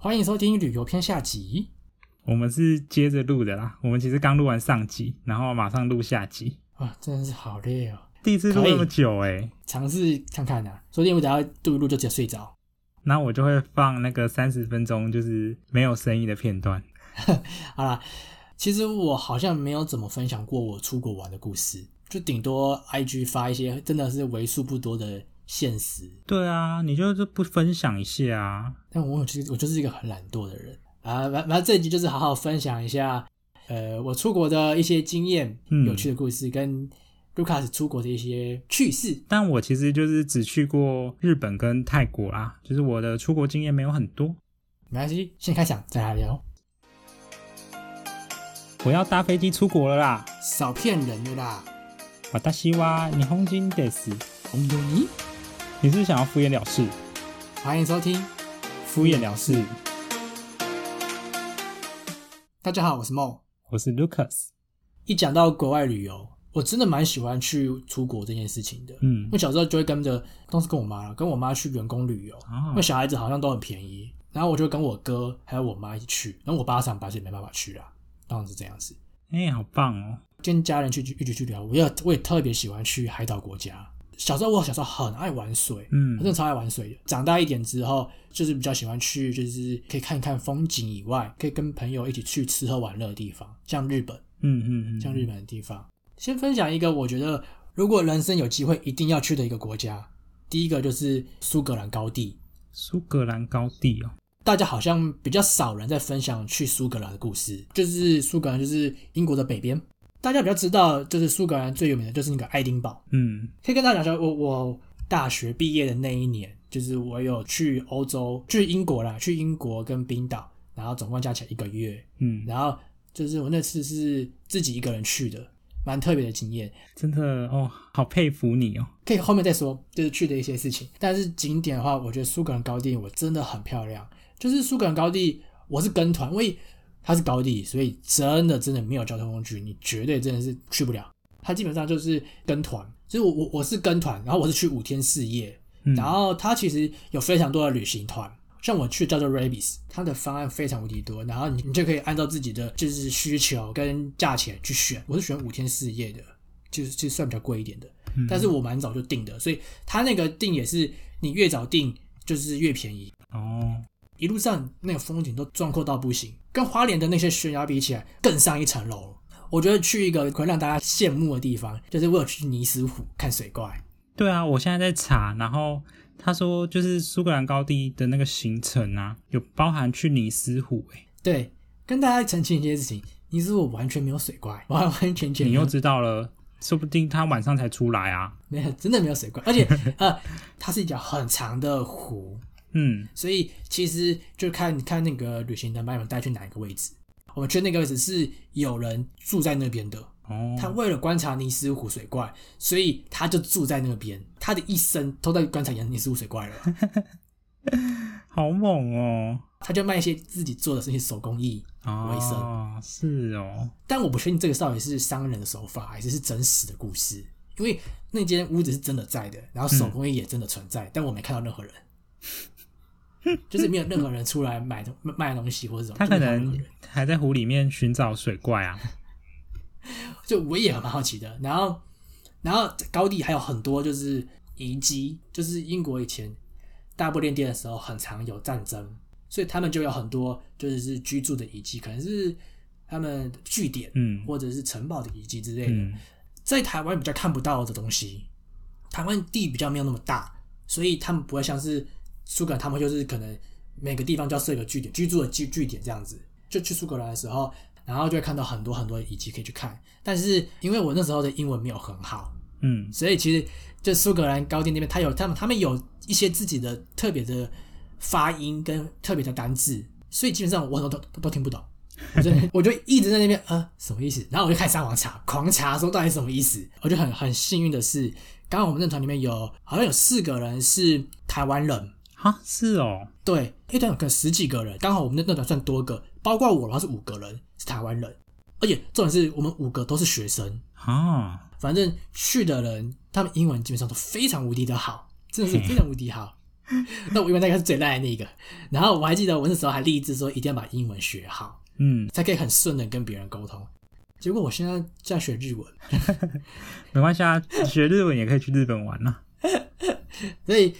欢迎收听旅游篇下集。我们是接着录的啦，我们其实刚录完上集，然后马上录下集，哇，真的是好累哦！第一次录那么久哎、尝试看看呐、啊，说不定我等下录一录就直接睡着。然后我就会放那个三十分钟就是没有声音的片段。好啦，其实我好像没有怎么分享过我出国玩的故事，就顶多 IG 发一些真的是为数不多的现实。对啊，你就是不分享一下啊？但我就是我就是一个很懒惰的人啊。反反正这一集就是好好分享一下，呃，我出国的一些经验、嗯有趣的故事，跟 Lucas 出国的一些趣事。但我其实就是只去过日本跟泰国啦，就是我的出国经验没有很多。没关系，先开讲再来聊。我要搭飞机出国了啦！少骗人的啦，我大西哇，你红金得死，红油泥。你是不是想要敷衍了事？欢迎收听。敷衍了事，大家好，我是梦。我是 Lucas。一讲到国外旅游，我真的蛮喜欢去出国这件事情的。嗯我，小时候就会跟着，都是跟我妈，跟我妈去员工旅游，因哦为小孩子好像都很便宜。然后我就跟我哥还有我妈一起去，然后我爸上班所以没办法去啦，当然是这样子。哎、好棒哦！跟家人去一起去旅游，我也我也特别喜欢去海岛国家。小时候我小时候很爱玩水，嗯我真的超爱玩水的。长大一点之后，就是比较喜欢去，就是可以看一看风景以外，可以跟朋友一起去吃喝玩乐的地方，像日本，嗯嗯嗯，像日本的地方。先分享一个我觉得如果人生有机会一定要去的一个国家，第一个就是苏格兰高地。苏格兰高地哦。大家好像比较少人在分享去苏格兰的故事，就是苏格兰就是英国的北边，大家比较知道就是苏格兰最有名的就是那个爱丁堡。嗯可以跟大家讲说，我我大学毕业的那一年，就是我有去欧洲，去英国啦，去英国跟冰岛，然后总共加起来一个月，嗯，然后就是我那次是自己一个人去的，蛮特别的经验。真的哦，好佩服你哦。可以后面再说，就是去的一些事情。但是景点的话，我觉得苏格兰高地我真的很漂亮。就是苏格兰高地，我是跟团，因为它是高地，所以真的真的没有交通工具，你绝对真的是去不了。它基本上就是跟团，所以我我我是跟团，然后我是去五天四夜，嗯然后它其实有非常多的旅行团。像我去叫做 Rabis，它的方案非常无敌多，然后你你就可以按照自己的就是需求跟价钱去选。我是选五天四夜的，就是就算比较贵一点的。但是我蛮早就订的，所以它那个订也是你越早订就是越便宜。哦，一路上那个风景都壮阔到不行，跟花莲的那些悬崖比起来更上一层楼。我觉得去一个可以让大家羡慕的地方，就是我有去尼斯湖看水怪。对啊，我现在在查，然后他说就是苏格兰高地的那个行程啊，有包含去尼斯湖哎。对，跟大家澄清一件事情，尼斯湖完全没有水怪，完完全全你又知道了，说不定他晚上才出来啊。没有真的没有水怪，而且呃，它是一条很长的湖，嗯所以其实就看看那个旅行团把你们带去哪一个位置。我们去那个位置是有人住在那边的，哦，他为了观察尼斯湖水怪，所以他就住在那边，他的一生都在观察尼斯湖水怪了。好猛哦。他就卖一些自己做的这些手工艺为生，哦，是哦，但我不确定这个到底是商人的手法，还是是真实的故事。因为那间屋子是真的在的，然后手工艺也真的存在，但我没看到任何人，就是没有任何人出来买东卖东西或者什么。他可能还在湖里面寻找水怪啊。就我也很蛮好奇的。然后，然后高地还有很多就是遗迹，就是英国以前大不列颠的时候很常有战争，所以他们就有很多就是居住的遗迹，可能是他们据点，嗯或者是城堡的遗迹之类的，嗯在台湾比较看不到的东西。台湾地比较没有那么大，所以他们不会像是苏格兰，他们就是可能每个地方就要设一个据点，居住的据据点这样子。就去苏格兰的时候，然后就会看到很多很多遗迹可以去看。但是因为我那时候的英文没有很好，嗯所以其实就苏格兰高地那边，他有他们他们有一些自己的特别的发音跟特别的单字，所以基本上我都都都听不懂。我就我就一直在那边呃什么意思，然后我就开始上网查，狂查说到底什么意思。我就很很幸运的是，刚刚我们那团里面有好像有四个人是台湾人，哈，是哦，对，一团有个十几个人，刚好我们那那团算多个，包括我的话是五个人是台湾人，而且重点是我们五个都是学生，啊，反正去的人他们英文基本上都非常无敌的好，真的是非常无敌好。那我英文大概是最烂的那一个。然后我还记得我那时候还立志说一定要把英文学好，嗯，才可以很顺的跟别人沟通。结果我现在在学日文，没关系啊，学日文也可以去日本玩啊。所以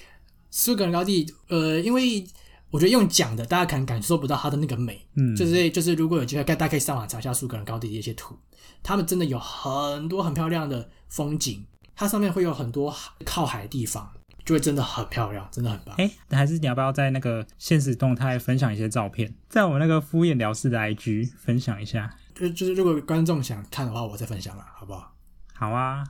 苏格兰高地，呃，因为我觉得用讲的，大家可能感受不到它的那个美。嗯，就是就是，如果有机会，大家可以上网查一下苏格兰高地的一些图，他们真的有很多很漂亮的风景，它上面会有很多靠海的地方，就会真的很漂亮，真的很棒。哎，还是你要不要在那个现实动态分享一些照片，在我们那个敷衍聊事的 IG 分享一下？就就是，如果观众想看的话，我再分享了，好不好？好啊，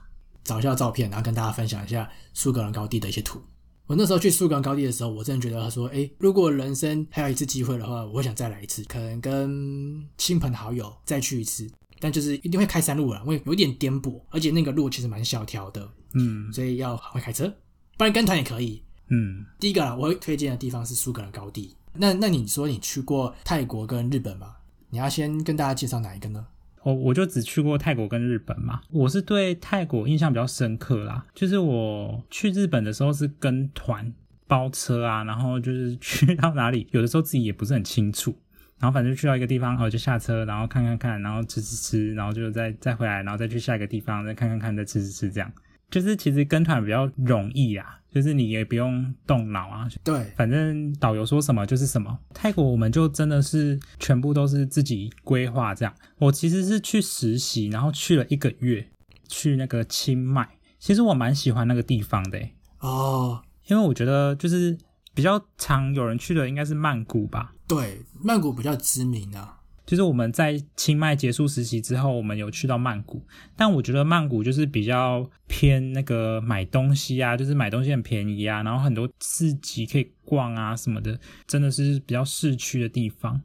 找一下照片，然后跟大家分享一下苏格兰高地的一些图。我那时候去苏格兰高地的时候，我真的觉得他说，哎，如果人生还有一次机会的话，我想再来一次，可能跟亲朋好友再去一次，但就是一定会开山路了，因为有点颠簸，而且那个路其实蛮小条的，嗯所以要会开车，不然跟团也可以。嗯，第一个啦，我会推荐的地方是苏格兰高地。那那你说你去过泰国跟日本吗？你要先跟大家介绍哪一个呢？我我就只去过泰国跟日本嘛，我是对泰国印象比较深刻啦。就是我去日本的时候是跟团包车啊，然后就是去 到哪里，有的时候自己也不是很清楚，然后反正去到一个地方，哦就下车，然后看看看，然后吃吃吃，然后就再再回来，然后再去下一个地方，再看看看，再吃吃吃，这样。就是其实跟团比较容易啊，就是你也不用动脑啊，对，反正导游说什么就是什么。泰国我们就真的是全部都是自己规划这样。我其实是去实习，然后去了一个月，去那个清迈。其实我蛮喜欢那个地方的欸，哦，因为我觉得就是比较常有人去的应该是曼谷吧。对，曼谷比较知名啊。就是我们在清迈结束实习之后，我们有去到曼谷，但我觉得曼谷就是比较偏那个买东西啊，就是买东西很便宜啊，然后很多市集可以逛啊什么的，真的是比较市区的地方。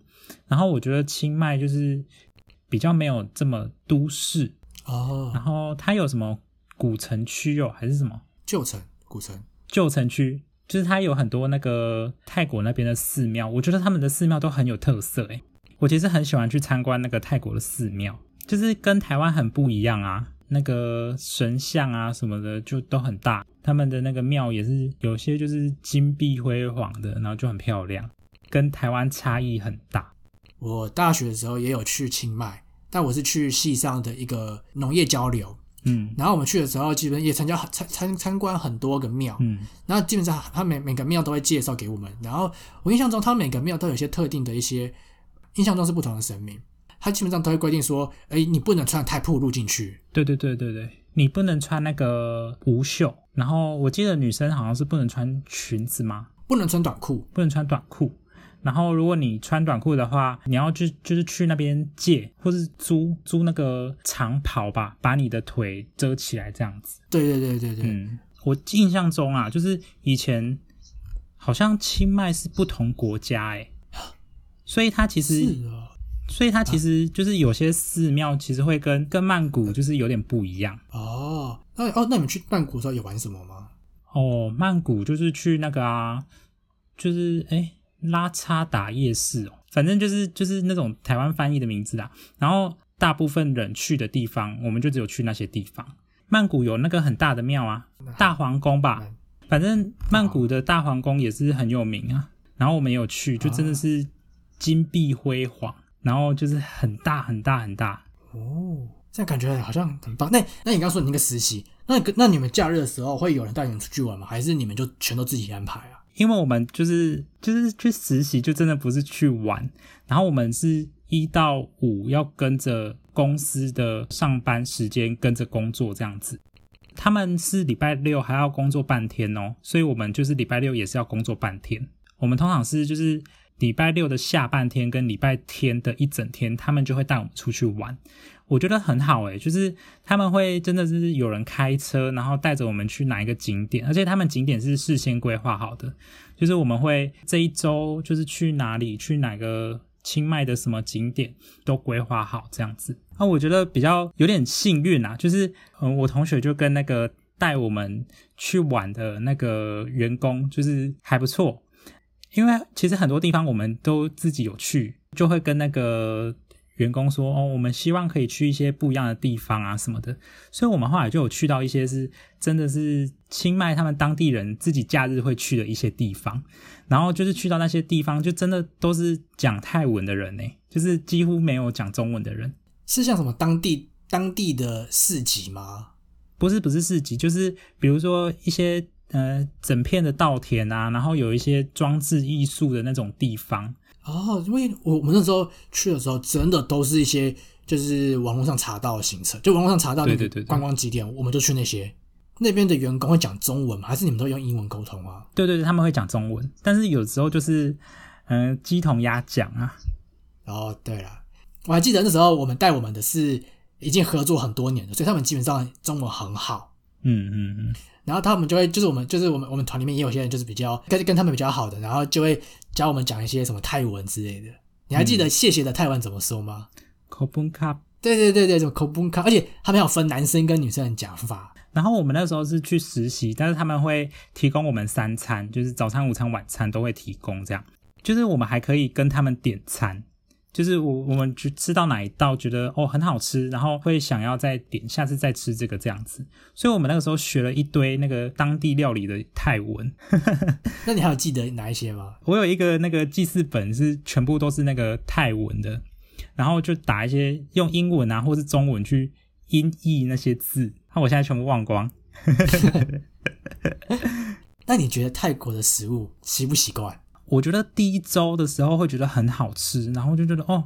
然后我觉得清迈就是比较没有这么都市，哦，然后它有什么古城区哦，还是什么旧城、古城，旧城区，就是它有很多那个泰国那边的寺庙，我觉得他们的寺庙都很有特色诶。我其实很喜欢去参观那个泰国的寺庙，就是跟台湾很不一样啊。那个神像啊什么的就都很大，他们的那个庙也是有些就是金碧辉煌的，然后就很漂亮，跟台湾差异很大。我大学的时候也有去清迈，但我是去系上的一个农业交流，嗯然后我们去的时候，基本也参加参参参观很多个庙，嗯然后基本上他每每个庙都会介绍给我们，然后我印象中他每个庙都有一些特定的一些，印象中是不同的神明，他基本上都会规定说，哎，你不能穿太暴露进去，对对对对对，你不能穿那个无袖，然后我记得女生好像是不能穿裙子吗？不能穿短裤，不能穿短裤。然后如果你穿短裤的话，你要去就是去那边借或是租租那个长袍吧，把你的腿遮起来这样子。对对对对对，嗯，我印象中啊，就是以前好像清迈是不同国家诶，所以它其实啊，所以它其实就是有些寺庙其实会跟跟曼谷就是有点不一样哦，那哦，那你们去曼谷的时候有玩什么吗？哦。曼谷就是去那个啊，就是诶拉差达夜市哦，反正就是就是那种台湾翻译的名字啦。然后大部分人去的地方，我们就只有去那些地方。曼谷有那个很大的庙啊，大皇宫吧，嗯反正曼谷的大皇宫也是很有名啊。然后我们有去，就真的是金碧辉煌，然后就是很大很大很大。哦，这样感觉好像很棒。那那你刚刚说你那个实习，那你那你们假日的时候会有人带你们出去玩吗？还是你们就全都自己安排啊？因为我们就是就是去实习，就真的不是去玩，然后我们是一到五要跟着公司的上班时间跟着工作这样子。他们是礼拜六还要工作半天哦，所以我们就是礼拜六也是要工作半天。我们通常是就是礼拜六的下半天跟礼拜天的一整天，他们就会带我们出去玩。我觉得很好诶，就是他们会真的是有人开车，然后带着我们去哪一个景点，而且他们景点是事先规划好的，就是我们会这一周就是去哪里，去哪个清迈的什么景点都规划好这样子。那、我觉得比较有点幸运啊，就是嗯、我同学就跟那个带我们去玩的那个员工就是还不错，因为其实很多地方我们都自己有去，就会跟那个员工说哦，我们希望可以去一些不一样的地方啊什么的，所以我们后来就有去到一些是真的是清迈他们当地人自己假日会去的一些地方，然后就是去到那些地方，就真的都是讲泰文的人呢，就是几乎没有讲中文的人，是像什么当地当地的市集吗？不是不是市集，就是比如说一些呃整片的稻田啊，然后有一些装置艺术的那种地方。哦，因为我我们那时候去的时候，真的都是一些就是网络上查到的行程，就网络上查到那对对对对个观光景点，我们就去那些。那边的员工会讲中文吗？还是你们都用英文沟通啊？对对对，他们会讲中文，但是有时候就是嗯、呃鸡同鸭讲啊。哦，对了，我还记得那时候我们带我们的是已经合作很多年了，所以他们基本上中文很好。嗯嗯嗯，然后他们就会，就是我们，就是我们，我们团里面也有些人就是比较跟跟他们比较好的，然后就会教我们讲一些什么泰文之类的。你还记得谢谢的泰文怎么说吗？口崩卡。对对对对，什么 k o b u n k a 而且他们有分男生跟女生的讲法。然后我们那时候是去实习，但是他们会提供我们三餐，就是早餐、午餐、晚餐都会提供，这样就是我们还可以跟他们点餐，就是我我们去吃到哪一道觉得哦很好吃，然后会想要再点，下次再吃这个这样子。所以我们那个时候学了一堆那个当地料理的泰文，那你还有记得哪一些吗？我有一个那个记事本是全部都是那个泰文的，然后就打一些用英文啊或是中文去音译那些字，那我现在全部忘光。那你觉得泰国的食物习不习惯？我觉得第一周的时候会觉得很好吃，然后就觉得哦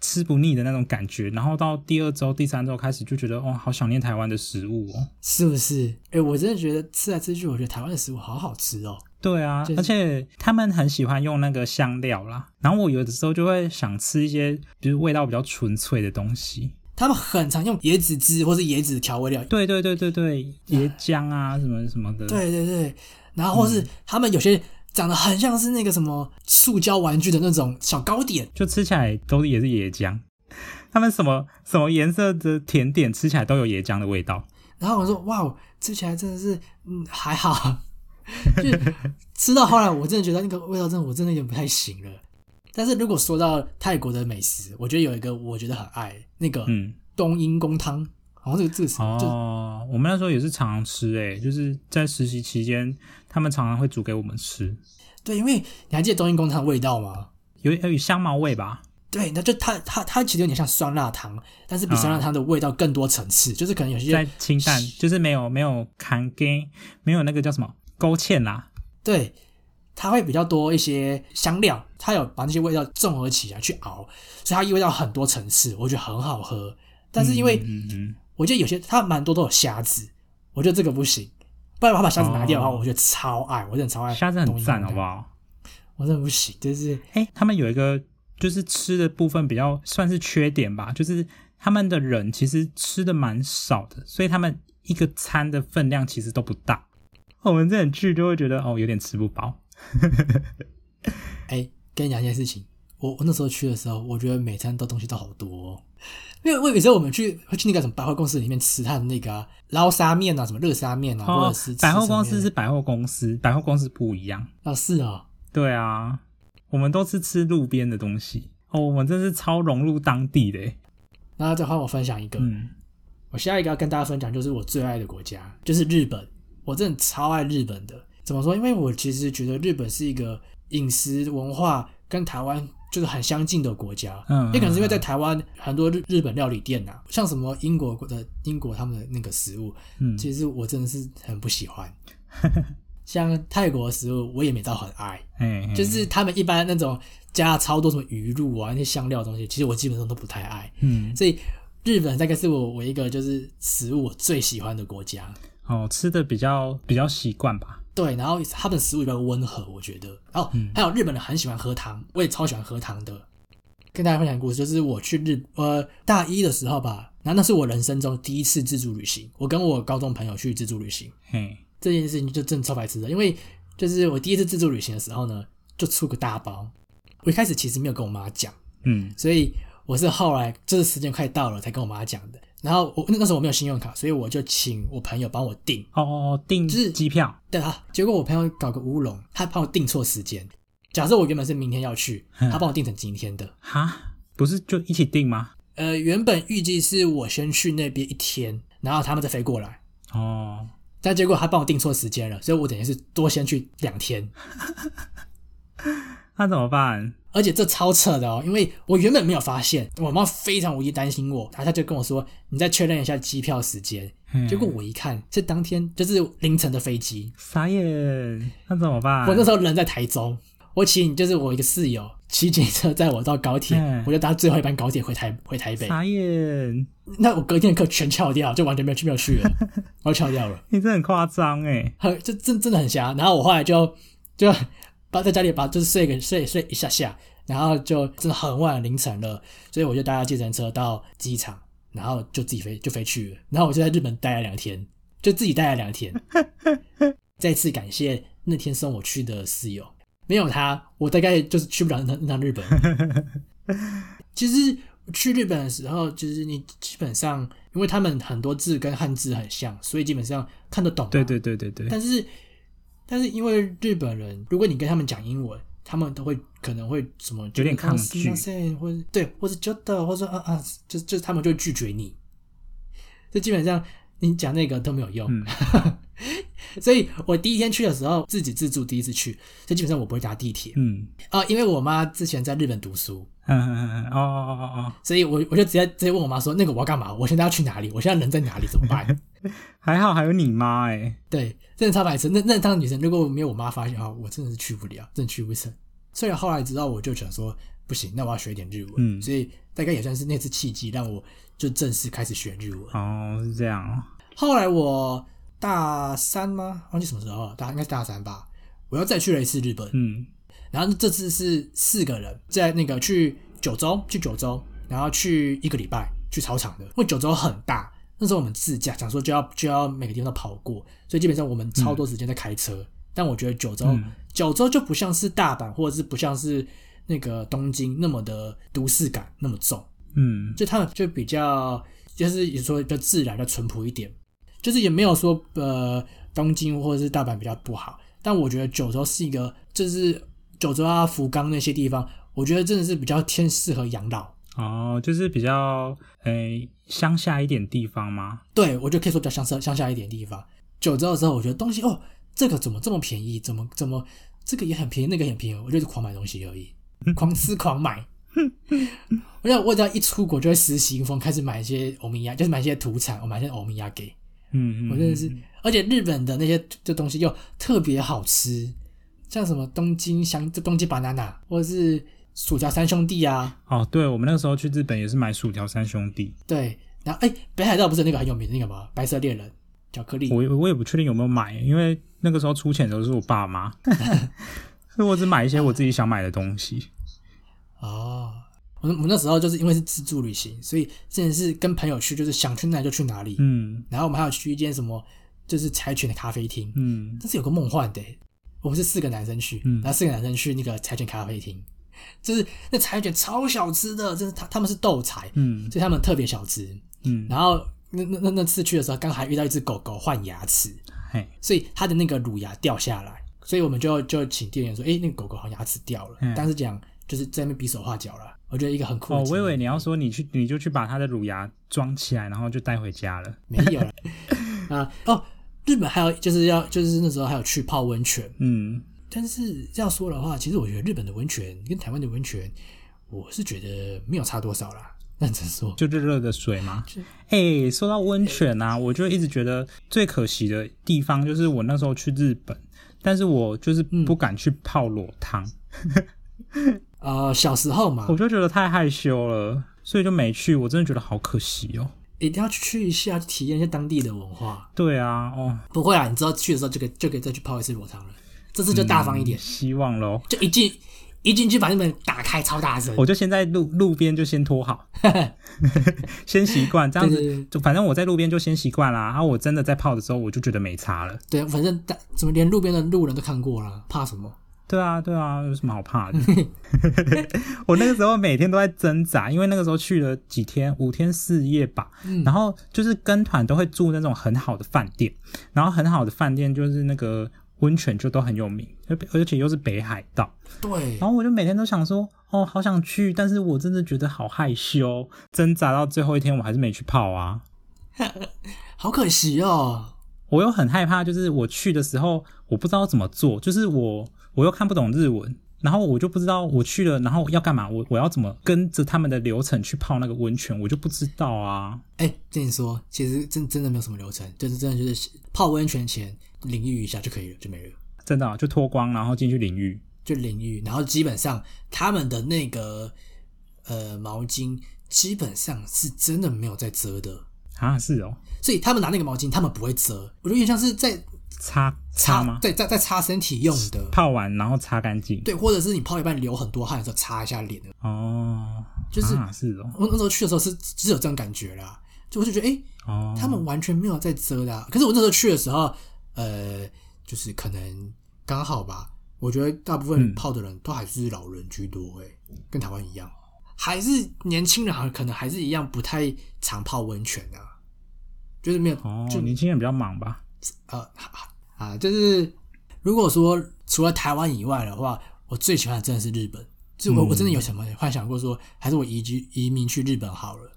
吃不腻的那种感觉，然后到第二周、第三周开始就觉得哦好想念台湾的食物哦。是不是？哎，我真的觉得吃来吃去，我觉得台湾的食物好好吃哦。对啊，就是而且他们很喜欢用那个香料啦，然后我有的时候就会想吃一些就是味道比较纯粹的东西。他们很常用椰子汁或是椰子调味料。对对对对对，椰浆啊什么什么的。对对对，然后或是他们有些长得很像是那个什么塑胶玩具的那种小糕点。就吃起来都也是椰浆。他们什么什么颜色的甜点吃起来都有椰浆的味道。然后我说哇，吃起来真的是嗯还好，就是吃到后来我真的觉得那个味道真的我真的有点不太行了。但是如果说到泰国的美食，我觉得有一个我觉得很爱那个嗯，冬阴功汤，好像这个这个词就哦，我们那时候也是常常吃诶、就是在实习期间，他们常常会煮给我们吃，对，因为你还记得冬阴功汤的味道吗？有有点香茅味吧？对，那就它它它其实有点像酸辣汤，但是比酸辣汤的味道更多层次，就是可能有些在清淡，就是没有没有砍根，没有那个叫什么勾芡啦。对，它会比较多一些香料，它有把那些味道综合起来去熬，所以它意味到很多层次，我觉得很好喝。但是因为嗯嗯我觉得有些它蛮多都有虾子，我觉得这个不行。不然他把虾子拿掉的话，哦我觉得超爱，我真的超爱。嗯，虾子很赞，好不？好？我真的不行，就是哎、他们有一个就是吃的部分比较算是缺点吧，就是他们的人其实吃的蛮少的，所以他们一个餐的分量其实都不大。我们这种去就会觉得哦有点吃不饱。哎，跟你讲一件事情，我我那时候去的时候，我觉得每餐都东西都好多、哦。因为我有时候我们去会去那个什么百货公司里面吃它的那个啊捞沙面啊，什么热沙面啊，或哦者是，百货公司是百货公司，百货公司不一样。哦是哦，对啊，我们都是吃路边的东西。哦，我们真是超融入当地的耶。然后再换我分享一个，嗯，我下一个要跟大家分享就是我最爱的国家，就是日本。我真的超爱日本的。怎么说？因为我其实觉得日本是一个饮食文化跟台湾就是很相近的国家。嗯也可能是因为在台湾很多日日本料理店呐、像什么英国的英国他们的那个食物，嗯其实我真的是很不喜欢。像泰国的食物，我也没到很爱，哎，就是他们一般那种加了超多什么鱼露啊那些香料的东西，其实我基本上都不太爱。嗯，所以日本大概是我我一个就是食物我最喜欢的国家。哦，吃的比较比较习惯吧。对，然后他们的食物比较温和，我觉得。哦，还有日本人很喜欢喝汤，我也超喜欢喝汤的。跟大家分享故事，就是我去日呃大一的时候吧，然后那是我人生中第一次自助旅行。我跟我高中朋友去自助旅行，嘿，这件事情就真的超白痴的，因为就是我第一次自助旅行的时候呢，就出个大包。我一开始其实没有跟我妈讲，嗯所以我是后来就是时间快到了才跟我妈讲的。然后我那个时候我没有信用卡，所以我就请我朋友帮我订。哦哦，订就是机票。对啊，结果我朋友搞个乌龙，他帮我订错时间。假设我原本是明天要去，他帮我订成今天的。哈，不是就一起订吗？呃，原本预计是我先去那边一天，然后他们再飞过来，哦，但结果他帮我订错时间了，所以我等于是多先去两天。那怎么办？而且这超扯的哦，因为我原本没有发现，我妈非常无意担心我，然后她就跟我说：“你再确认一下机票时间。”嗯结果我一看是当天就是凌晨的飞机，傻眼，那怎么办？我那时候人在台中，我请就是我一个室友骑警车载我到高铁，嗯我就搭最后一班高铁回台回台北。傻眼，那我隔天的课全翘掉，就完全没有去没有去了，我就翘掉了，你这很夸张哎。很这真真的很瞎。然后我后来就就把在家里把就是睡个睡睡一下下，然后就真的很晚凌晨了，所以我就搭计程车到机场，然后就自己飞就飞去了。然后我就在日本待了两天，就自己待了两天。再次感谢那天送我去的室友，没有他，我大概就是去不了那趟那日本。其实去日本的时候，就是你基本上，因为他们很多字跟汉字很像，所以基本上看得懂嘛。对对对对对，但是，但是因为日本人，如果你跟他们讲英文，他们都会可能会什么有点抗拒或者对，或者觉得，或者说啊啊，就就他们就会拒绝你。这基本上你讲那个都没有用。嗯 所以我第一天去的时候自己自助，第一次去，所以基本上我不会搭地铁嗯啊、因为我妈之前在日本读书，嗯嗯嗯嗯，哦哦哦哦，所以我我就直接直接问我妈说，那个我要干嘛？我现在要去哪里？我现在人在哪里？怎么办？还好还有你妈哎，对，真的超白痴。那那当女生如果没有我妈发现的话，我真的是去不了，真的去不成。所以后来直到，我就想说，不行，那我要学一点日文。所以大概也算是那次契机，让我就正式开始学日文。哦是这样，后来我大三吗？忘记什么时候了，大应该是大三吧。我又再去了一次日本，嗯然后这次是四个人在那个去九州，去九州，然后去一个礼拜去操场的，因为九州很大。那时候我们自驾，想说就要就要每个地方都跑过，所以基本上我们超多时间在开车。但我觉得九州、嗯。九州就不像是大阪，或者是不像是那个东京那么的都市感那么重，嗯。就他们就比较就是也说比较自然、比较淳朴一点，就是也没有说呃东京或者是大阪比较不好，但我觉得九州是一个就是九州啊福冈那些地方，我觉得真的是比较偏适合养老。哦，就是比较诶乡下一点地方吗？对我就可以说比较乡下乡下一点地方。九州的时候，我觉得东西哦，这个怎么这么便宜？怎么怎么这个也很便宜，那个也很便宜，我就是狂买东西而已，狂吃狂买。我想我只要一出国就会失心疯，开始买一些欧米亚，就是买一些土产，我买一些欧米亚给。嗯嗯，我真的是，而且日本的那些这东西又特别好吃，像什么东京香、这东京 banana，或者是薯条三兄弟啊，哦，对，我们那个时候去日本也是买薯条三兄弟，对。然后哎，北海道不是那个很有名的那个吗？白色恋人巧克力，我我也不确定有没有买，因为那个时候出钱的都是我爸妈，所以我只买一些我自己想买的东西。哦，我我那时候就是因为是自助旅行，所以真的是跟朋友去，就是想去哪就去哪里。嗯然后我们还有去一间什么，就是柴犬的咖啡厅，嗯这是有个梦幻的欸。我们是四个男生去，嗯。然后四个男生去那个柴犬咖啡厅，就是那柴犬超小只的，真是他他们是斗柴，嗯。所以他们特别小只。嗯，然后那那那那次去的时候，刚好还遇到一只狗狗换牙齿，嘿，所以它的那个乳牙掉下来，所以我们就就请店员说，哎，那个狗狗好像牙齿掉了，嗯。但是讲就是在那边比手画脚了。我觉得一个很酷的哦，经验。我以为你要说你去你就去把它的乳牙装起来，然后就带回家了。没有了啊哦，日本还有就是要就是那时候还有去泡温泉，嗯，但是这样说的话，其实我觉得日本的温泉跟台湾的温泉，我是觉得没有差多少啦。认真说，就热热的水嘛 就。哎、说到温泉啊，我就一直觉得最可惜的地方就是我那时候去日本，但是我就是不敢去泡裸汤，呃，小时候嘛我，就觉得太害羞了，所以就没去。我真的觉得好可惜哦。一定要去一下，体验一下当地的文化。对啊，哦，不会啊，你知道去的时候就可以就可以再去泡一次裸汤了。这次就大方一点，希望喽。就一进一进去把那门打开，超大声。我就先在路路边就先拖好，先习惯这样子。就反正我在路边就先习惯啦，然后我真的在泡的时候，我就觉得没差了。对，反正大怎么连路边的路人都看过了，怕什么？对啊，对啊，有什么好怕的？我那个时候每天都在挣扎，因为那个时候去了几天，五天四夜吧。嗯然后就是跟团都会住那种很好的饭店，然后很好的饭店就是那个温泉就都很有名，而而且又是北海道。对，然后我就每天都想说，哦，好想去，但是我真的觉得好害羞，挣扎到最后一天，我还是没去泡啊。好可惜哦。我又很害怕，就是我去的时候，我不知道怎么做，就是我我又看不懂日文，然后我就不知道我去了，然后要干嘛，我我要怎么跟着他们的流程去泡那个温泉，我就不知道啊。哎，跟你说，其实真真的没有什么流程，就是真的就是泡温泉前淋浴一下就可以了，就没了。真的啊、就脱光，然后进去淋浴。就淋浴，然后基本上他们的那个呃毛巾基本上是真的没有在遮的，啊，是哦，所以他们拿那个毛巾，他们不会遮，我觉得有点像是在擦擦吗？对，在在擦身体用的，泡完然后擦干净。对，或者是你泡一半流很多汗的时候擦一下脸的，哦，就是啊、是哦，我那时候去的时候是只有这种感觉啦，就我就觉得哎、诶哦，他们完全没有在遮的啊、可是我那时候去的时候，呃，就是可能刚好吧，我觉得大部分嗯。泡的人都还是老人居多、诶，跟台湾一样，还是年轻人好像可能还是一样不太常泡温泉啊，就是没有，哦，就年轻人比较忙吧？呃啊，就是如果说除了台湾以外的话，我最喜欢的真的是日本。就我、嗯我真的有什么幻想过说，还是我移居移民去日本好了。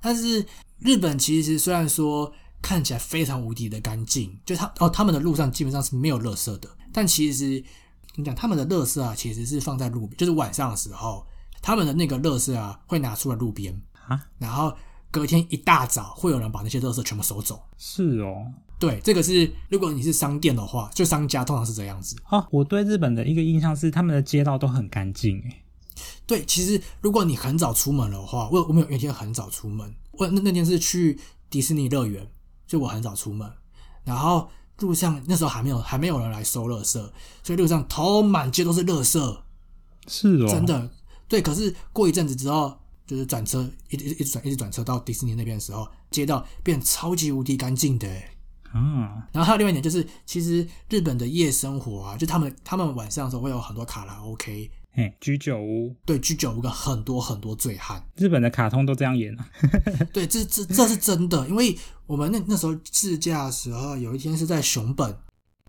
但是日本其实虽然说看起来非常无敌的干净，就他哦他们的路上基本上是没有垃圾的，但其实你讲他们的垃圾啊，其实是放在路边，就是晚上的时候，他们的那个垃圾啊会拿出来路边啊，然后隔天一大早会有人把那些垃圾全部收走。是哦，对，这个是如果你是商店的话，就商家通常是这样子。哦，我对日本的一个印象是他们的街道都很干净，诶，对，其实如果你很早出门的话，我我们有一天很早出门，我那那天是去迪士尼乐园，所以我很早出门，然后路上那时候还没有还没有人来收垃圾，所以路上头满街都是垃圾，是哦，真的。对，可是过一阵子之后，就是转车一直一直转一直转车到迪士尼那边的时候，街道变超级无敌干净的欸。啊，然后还有另外一点就是，其实日本的夜生活啊，就他们他们晚上的时候会有很多卡拉 OK，嘿，居酒屋，对居酒屋跟很多很多醉汉，日本的卡通都这样演啊。对，这这这是真的，因为我们那那时候自驾的时候，有一天是在熊本，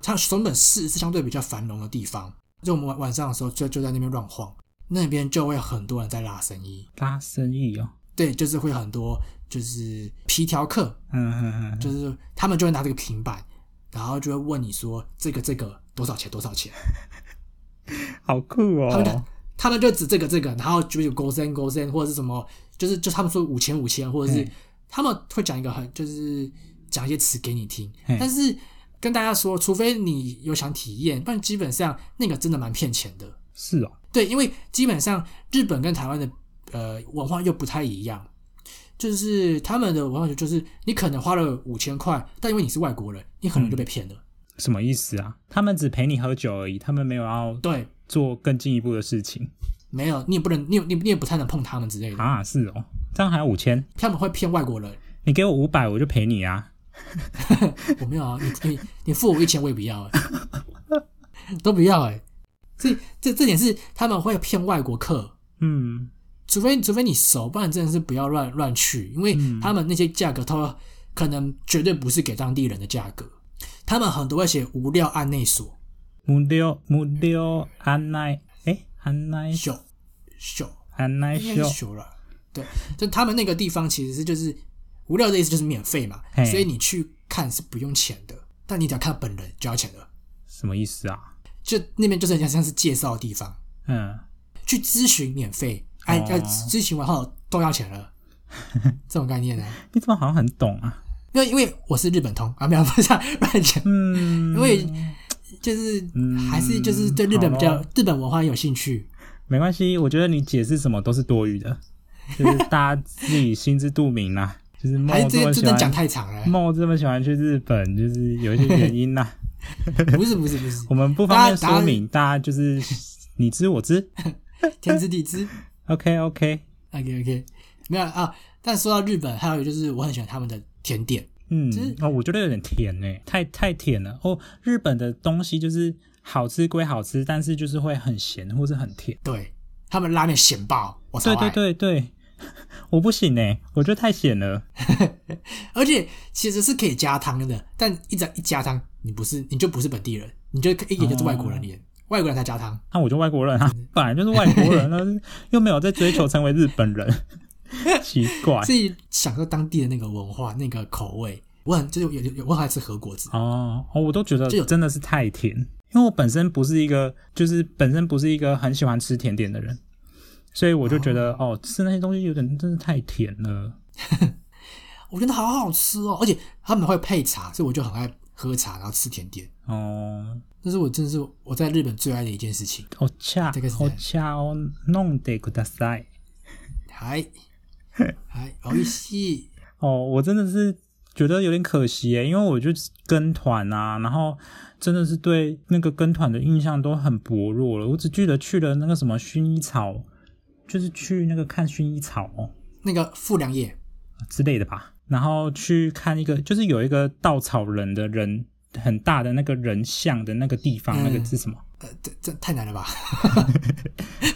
它熊本市是相对比较繁荣的地方，就我们晚晚上的时候就就在那边乱晃，那边就会很多人在拉生意，拉生意哦，对，就是会很多就是皮条客，嗯嗯嗯，就是他们就会拿这个平板，然后就会问你说这个这个多少钱多少钱。好酷哦他们就哦，他们就指这个这个，然后就有勾身勾身或者是什么，就是就他们说五千五千，或者是嗯他们会讲一个很就是讲一些词给你听嗯，但是跟大家说，除非你有想体验，不然基本上那个真的蛮骗钱的。是哦，对，因为基本上日本跟台湾的呃文化又不太一样，就是他们的文化就是你可能花了五千块，但因为你是外国人，你可能就被骗了。什么意思啊？他们只陪你喝酒而已，他们没有要对，做更进一步的事情没有，你也不能，你你你也不太能碰他们之类的，啊？是哦，这样还要五千？他们会骗外国人。你给我五百，我就陪你啊。我没有啊，你你你付我一千我也不要哎、都不要哎、所以这这点是他们会骗外国客，嗯，除非除非你熟，不然真的是不要乱乱去，因为他们那些价格他可能绝对不是给当地人的价格，他们很多会写无料案内所，木六木六安奈，哎，案内？秀秀。安奈应该是秀，秀了，对，就他们那个地方其实是就是无料的意思就是免费嘛，所以你去看是不用钱的，但你只要看本人就要钱了，什么意思啊？就那边就是很像是介绍的地方。嗯，去咨询免费，哎，哦要咨询完后都要钱了，这种概念呢？你怎么好像很懂啊？因为因为我是日本通啊，没有不是啊乱讲，嗯，因为就是嗯还是就是对日本比较日本文化有兴趣，没关系，我觉得你解释什么都是多余的，就是大家自己心知肚明啦。就是梦还是这这么喜个真的讲，太长了，梦这么喜欢去日本，就是有一些原因 啦。不是不是不是我，们不方便大家说明，大家就是你知我知。天知地知 OK OK，，OK OK，没有啊。但说到日本，还有就是我很喜欢他们的甜点，嗯就是，哦，我觉得有点甜呢，太太甜了。哦，日本的东西就是好吃归好吃，但是就是会很咸或是很甜。对他们拉面咸爆，我操对。对对对，我不行哎、我觉得太咸了。而且其实是可以加汤的，但一加一加汤，你不是你就不是本地人，你就一眼就是外国人脸，外国人才加汤。那、我就外国人啊，本来就是外国人，啊 又没有在追求成为日本人，奇怪自己享受当地的那个文化、那个口味。我很就是有有有我很爱吃和果子，哦哦，我都觉得就有真的是太甜，因为我本身不是一个，就是本身不是一个很喜欢吃甜点的人，所以我就觉得哦吃那些东西有点真的太甜了。我觉得好好吃哦，而且他们会配茶，所以我就很爱喝茶，然后吃甜点。哦，这是我真的是我在日本最爱的一件事情。お茶这个是お茶を飲んでください。还还美味しい。哦，我真的是觉得有点可惜耶，因为我就跟团啊，然后真的是对那个跟团的印象都很薄弱了。我只记得去了那个什么薰衣草，就是去那个看薰衣草哦那个富良野，之类的吧，然后去看一个，就是有一个稻草人的人 很大的那个人像的那个地方，嗯那个是什么？呃，这这太难了吧？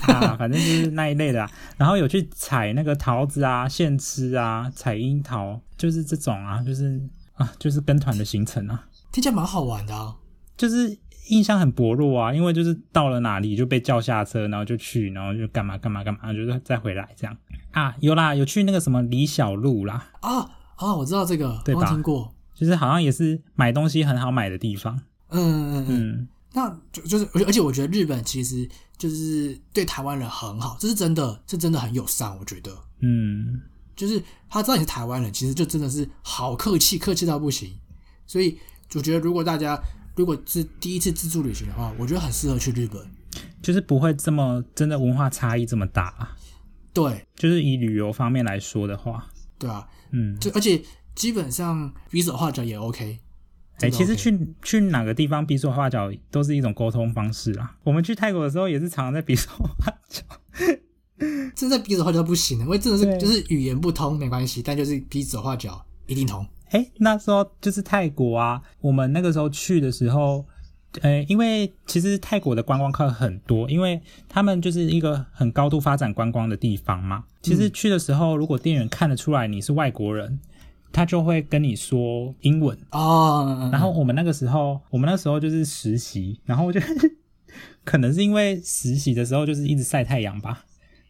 啊，反正就是那一类的、啊。然后有去采那个桃子啊，现吃啊，采樱桃，就是这种啊，就是啊，就是跟团的行程啊，听起来蛮好玩的啊。就是印象很薄弱啊，因为就是到了哪里就被叫下车，然后就去，然后就干嘛干嘛干嘛，就是再回来这样啊。有啦，有去那个什么李小璐啦，啊啊，我知道这个，对吧听过。就是好像也是买东西很好买的地方。嗯嗯嗯，嗯，那就就是，而且而且我觉得日本其实就是对台湾人很好，这是真的，是真的很友善。我觉得，嗯，就是他知道你是台湾人，其实就真的是好客气，客气到不行。所以我觉得，如果大家如果是第一次自助旅行的话，我觉得很适合去日本。就是不会这么真的文化差异这么大啊。对就是以旅游方面来说的话，对啊，嗯，就而且基本上比手画脚也 OK。哎、其实去去哪个地方比手画脚都是一种沟通方式啊。我们去泰国的时候也是常常在比手画脚。真的比手画脚不行的，因 为真的是就是语言不通没关系，但就是比手画脚一定通。哎、那时候就是泰国啊，我们那个时候去的时候，呃，因为其实泰国的观光客很多，因为他们就是一个很高度发展观光的地方嘛。其实去的时候，如果店员看得出来你是外国人，他就会跟你说英文。哦，然后我们那个时候，我们那时候就是实习，然后就 可能是因为实习的时候就是一直晒太阳吧，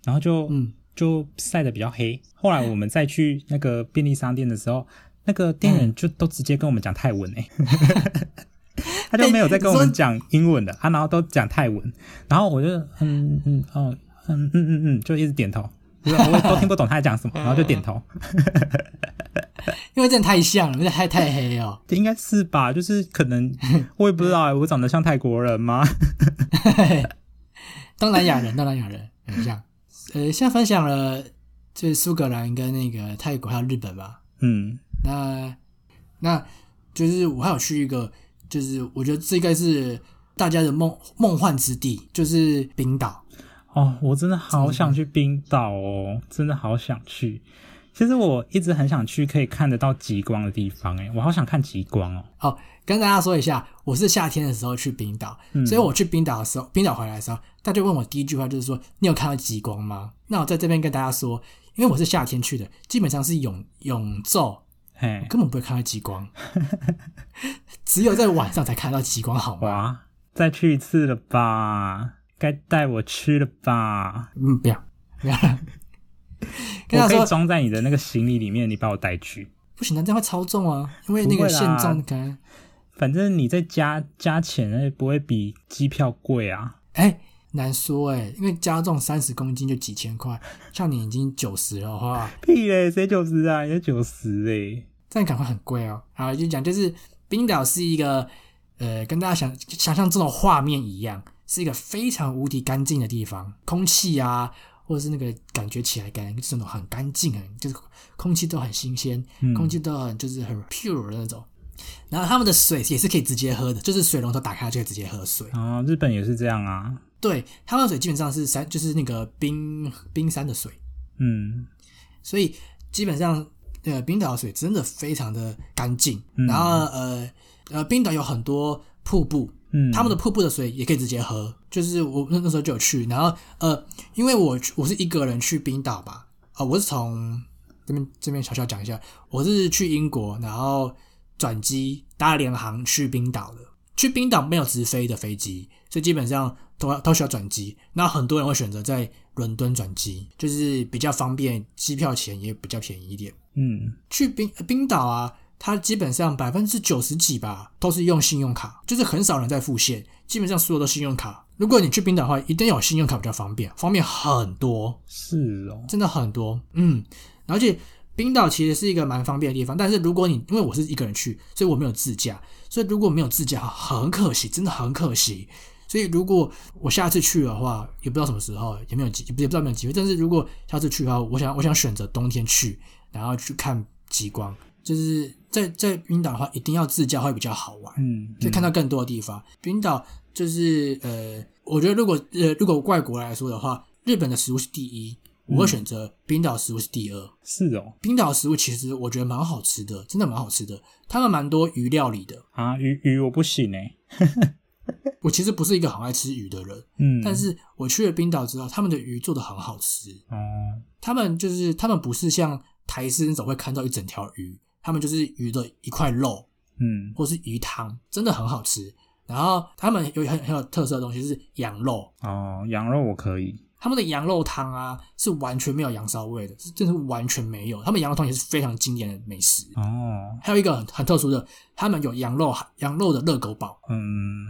然后就嗯。就晒的比较黑。后来我们再去那个便利商店的时候，那个店员就都直接跟我们讲泰文哎、他就没有再跟我们讲英文的，啊，然后都讲泰文，然后我就嗯嗯哦嗯嗯嗯嗯，就一直点头，就是我都听不懂他在讲什么，然后就点头。因为真的太像了，因为太太黑哦。应该是吧，就是可能我也不知道、欸，我长得像泰国人吗？东南亚人，东南亚人很像。呃，现在分享了就是苏格兰跟那个泰国还有日本吧。嗯，那那就是我还有去一个，就是我觉得这应该是大家的梦梦幻之地，就是冰岛。哦，我真的好想去冰岛哦，真的好想去。其实我一直很想去可以看得到极光的地方，哎，我好想看极光哦。好，跟大家说一下，我是夏天的时候去冰岛，嗯所以我去冰岛的时候，冰岛回来的时候，他就问我第一句话就是说：“你有看到极光吗？”那我在这边跟大家说，因为我是夏天去的，基本上是永永昼，嘿，根本不会看到极光，只有在晚上才看到极光，好吗？再去一次了吧？该带我去了吧？嗯，不要，不要我可以装在你的那个行李里面，你把我带去。不行的，这样会超重啊，因为那个不会啦限重可能，反正你再加加钱，那也不会比机票贵啊。哎、难说哎、因为加重三十公斤就几千块，像你已经九十了话，屁嘞，谁九十啊？人家九十哎。这样可能会很贵哦。好，就讲就是冰岛是一个呃，跟大家想想象这种画面一样，是一个非常无敌干净的地方，空气啊，或者是那个感觉起来感觉是那种很干净，很就是空气都很新鲜，嗯空气都很就是很 pure 的那种。然后他们的水也是可以直接喝的，就是水龙头打开就可以直接喝水。啊，日本也是这样啊。对，他们的水基本上是山，就是那个冰冰山的水，嗯所以基本上呃冰岛的水真的非常的干净。嗯然后呃呃冰岛有很多瀑布，嗯，他们的瀑布的水也可以直接喝。就是我那那时候就有去，然后呃因为我我是一个人去冰岛吧，啊、我是从这边这边小小讲一下，我是去英国，然后转机搭联航去冰岛的。去冰岛没有直飞的飞机，所以基本上都要都需要转机。那很多人会选择在伦敦转机，就是比较方便，机票钱也比较便宜一点。嗯，去冰冰岛啊，它基本上百分之九十几吧都是用信用卡，就是很少人在付现，基本上所有都信用卡。如果你去冰岛的话，一定要有信用卡比较方便，方便很多，是哦，真的很多。嗯，而且冰岛其实是一个蛮方便的地方，但是如果你因为我是一个人去，所以我没有自驾，所以如果没有自驾，很可惜，真的很可惜。所以如果我下次去的话，也不知道什么时候，也没有机，也不知道有没有机会。但是如果下次去的话，我想我想选择冬天去，然后去看极光。就是在在冰岛的话，一定要自驾会比较好玩，嗯，可以看到更多的地方。冰岛就是呃，我觉得如果呃如果外国来说的话，日本的食物是第一，我会选择冰岛食物是第二。是哦，冰岛食物其实我觉得蛮好吃的，真的蛮好吃的。他们蛮多鱼料理的。啊，鱼鱼我不行哎，我其实不是一个很爱吃鱼的人，嗯，但是我去了冰岛之后，他们的鱼做的很好吃。嗯，他们就是他们不是像台式那种会看到一整条鱼，他们就是鱼的一块肉嗯或是鱼汤，真的很好吃。然后他们有很很有特色的东西是羊肉，哦，羊肉我可以，他们的羊肉汤啊是完全没有羊骚味的，是真的是完全没有。他们羊肉汤也是非常经典的美食。哦，还有一个很很特殊的，他们有羊肉羊肉的热狗堡，嗯，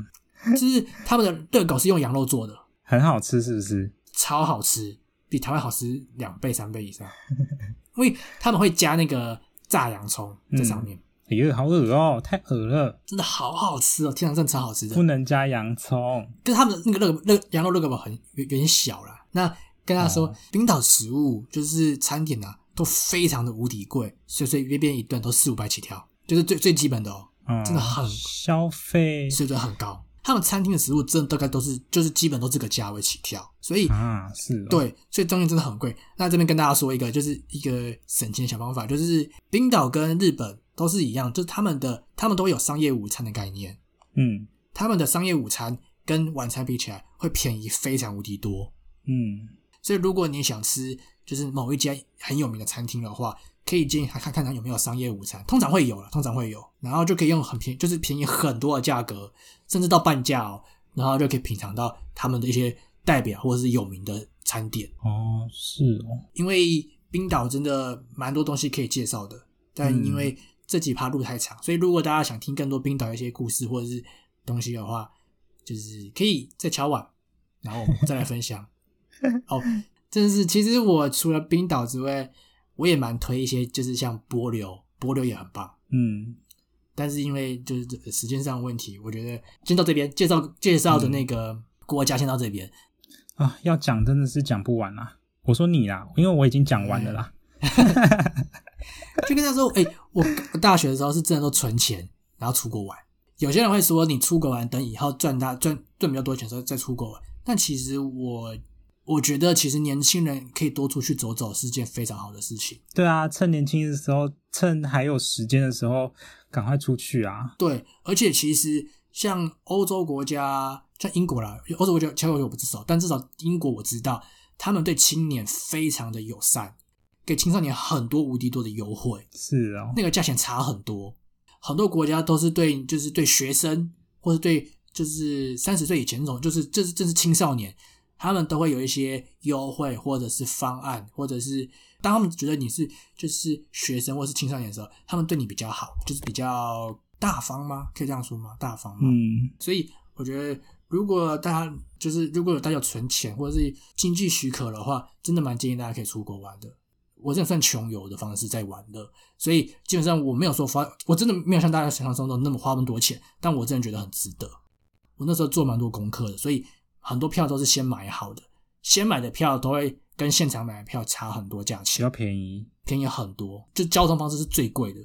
就是他们的热狗是用羊肉做的，很好吃是不是？超好吃，比台湾好吃两倍三倍以上。因为他们会加那个炸洋葱在上面，哎呦，好恶哦，太恶了，真的好好吃哦，天堂真的超好吃的不。能加洋葱。可是他们的那个那个羊肉那个吧很有有点小啦。那跟他说，哦冰岛食物就是餐点啊，都非常的无敌贵，随随便便一顿都四五百起跳，就是最最基本的哦，嗯，真的很消费水准很高。他们餐厅的食物真的大概都是就是基本都这个价位起跳，所以啊，是哦，对，所以东西真的很贵。那这边跟大家说一个，就是一个省钱小方法，就是冰岛跟日本都是一样，就是他们的他们都有商业午餐的概念，嗯他们的商业午餐跟晚餐比起来会便宜非常无敌多。嗯，所以如果你想吃就是某一家很有名的餐厅的话，可以进，还看看他有没有商业午餐，通常会有了，通常会有，然后就可以用很便宜，就是便宜很多的价格，甚至到半价哦，然后就可以品尝到他们的一些代表或者是有名的餐点。哦，是哦，因为冰岛真的蛮多东西可以介绍的，但因为这几趴路太长，所以如果大家想听更多冰岛一些故事或者是东西的话，就是可以再敲碗，然后我们再来分享。哦，真的是，其实我除了冰岛之外，我也蛮推一些，就是像波流，波流也很棒。嗯，但是因为就是这时间上的问题，我觉得先到这边介绍介绍的那个国家先到这边。啊，要讲真的是讲不完啦。我说你啦，因为我已经讲完了啦。就跟他说，哎、我我大学的时候是真的都存钱，然后出国玩。有些人会说，你出国玩，等以后赚大赚赚比较多钱时候再出国玩。但其实我我觉得，其实年轻人可以多出去走走，是件非常好的事情。对啊，趁年轻的时候，趁还有时间的时候，赶快出去啊。对，而且其实像欧洲国家，像英国啦，欧洲国家其他国家我不知道，但至少英国我知道，他们对青年非常的友善，给青少年很多无敌多的优惠。是哦，那个价钱差很多。很多国家都是对，就是对学生，或是对就是三十岁以前那种，就是这是这是青少年，他们都会有一些优惠或者是方案，或者是当他们觉得你是就是学生或是青少年的时候，他们对你比较好，就是比较大方吗？可以这样说吗？大方吗？嗯，所以我觉得，如果大家就是如果有大家有存钱或者是经济许可的话，真的蛮建议大家可以出国玩的。我这算穷游的方式在玩的，所以基本上我没有说花，我真的没有像大家想象中的那么花那么多钱，但我真的觉得很值得。我那时候做蛮多功课的，所以很多票都是先买好的，先买的票都会跟现场买的票差很多价比钱，较便宜。便宜很多。就交通方式是最贵的，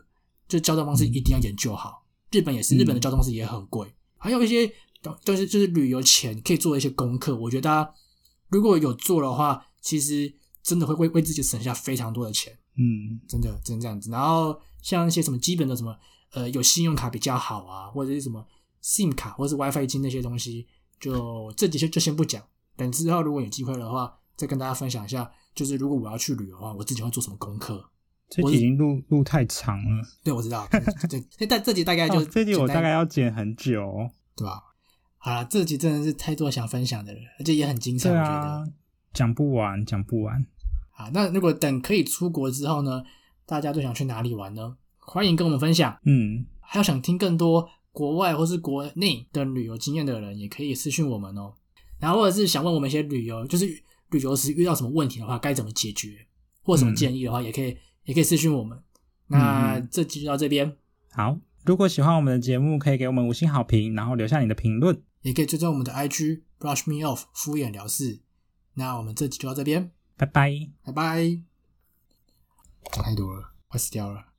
就交通方式一定要研究好。日本也是，嗯日本的交通方式也很贵，还有一些就是就是旅游前可以做一些功课。我觉得大家如果有做的话，其实真的会为为自己省下非常多的钱，嗯，真的真的这样子。然后像一些什么基本的什么呃有信用卡比较好啊，或者是什么 SIM 卡或者是 WiFi 金那些东西，就这几些就先不讲。等之后如果有机会的话，再跟大家分享一下，就是如果我要去旅游的话，我自己会做什么功课。这集已经录录太长了，对，我知道，对，这但这集大概就、哦这集我大概要剪很久哦。对吧？好了，这集真的是太多想分享的了，而且也很精彩，对我觉得。啊，讲不完，讲不完。啊，那如果等可以出国之后呢，大家都想去哪里玩呢？欢迎跟我们分享。嗯，还有想听更多国外或是国内的旅游经验的人，也可以私讯我们哦。然后或者是想问我们一些旅游，就是旅游时遇到什么问题的话，该怎么解决，或什么建议的话，也可以也可以私讯我们。那嗯这集就到这边，好。如果喜欢我们的节目，可以给我们五星好评，然后留下你的评论。也可以追踪我们的 IG brush me off 敷衍了事。那我们这集就到这边，拜拜。拜拜。讲太多了，快死掉了。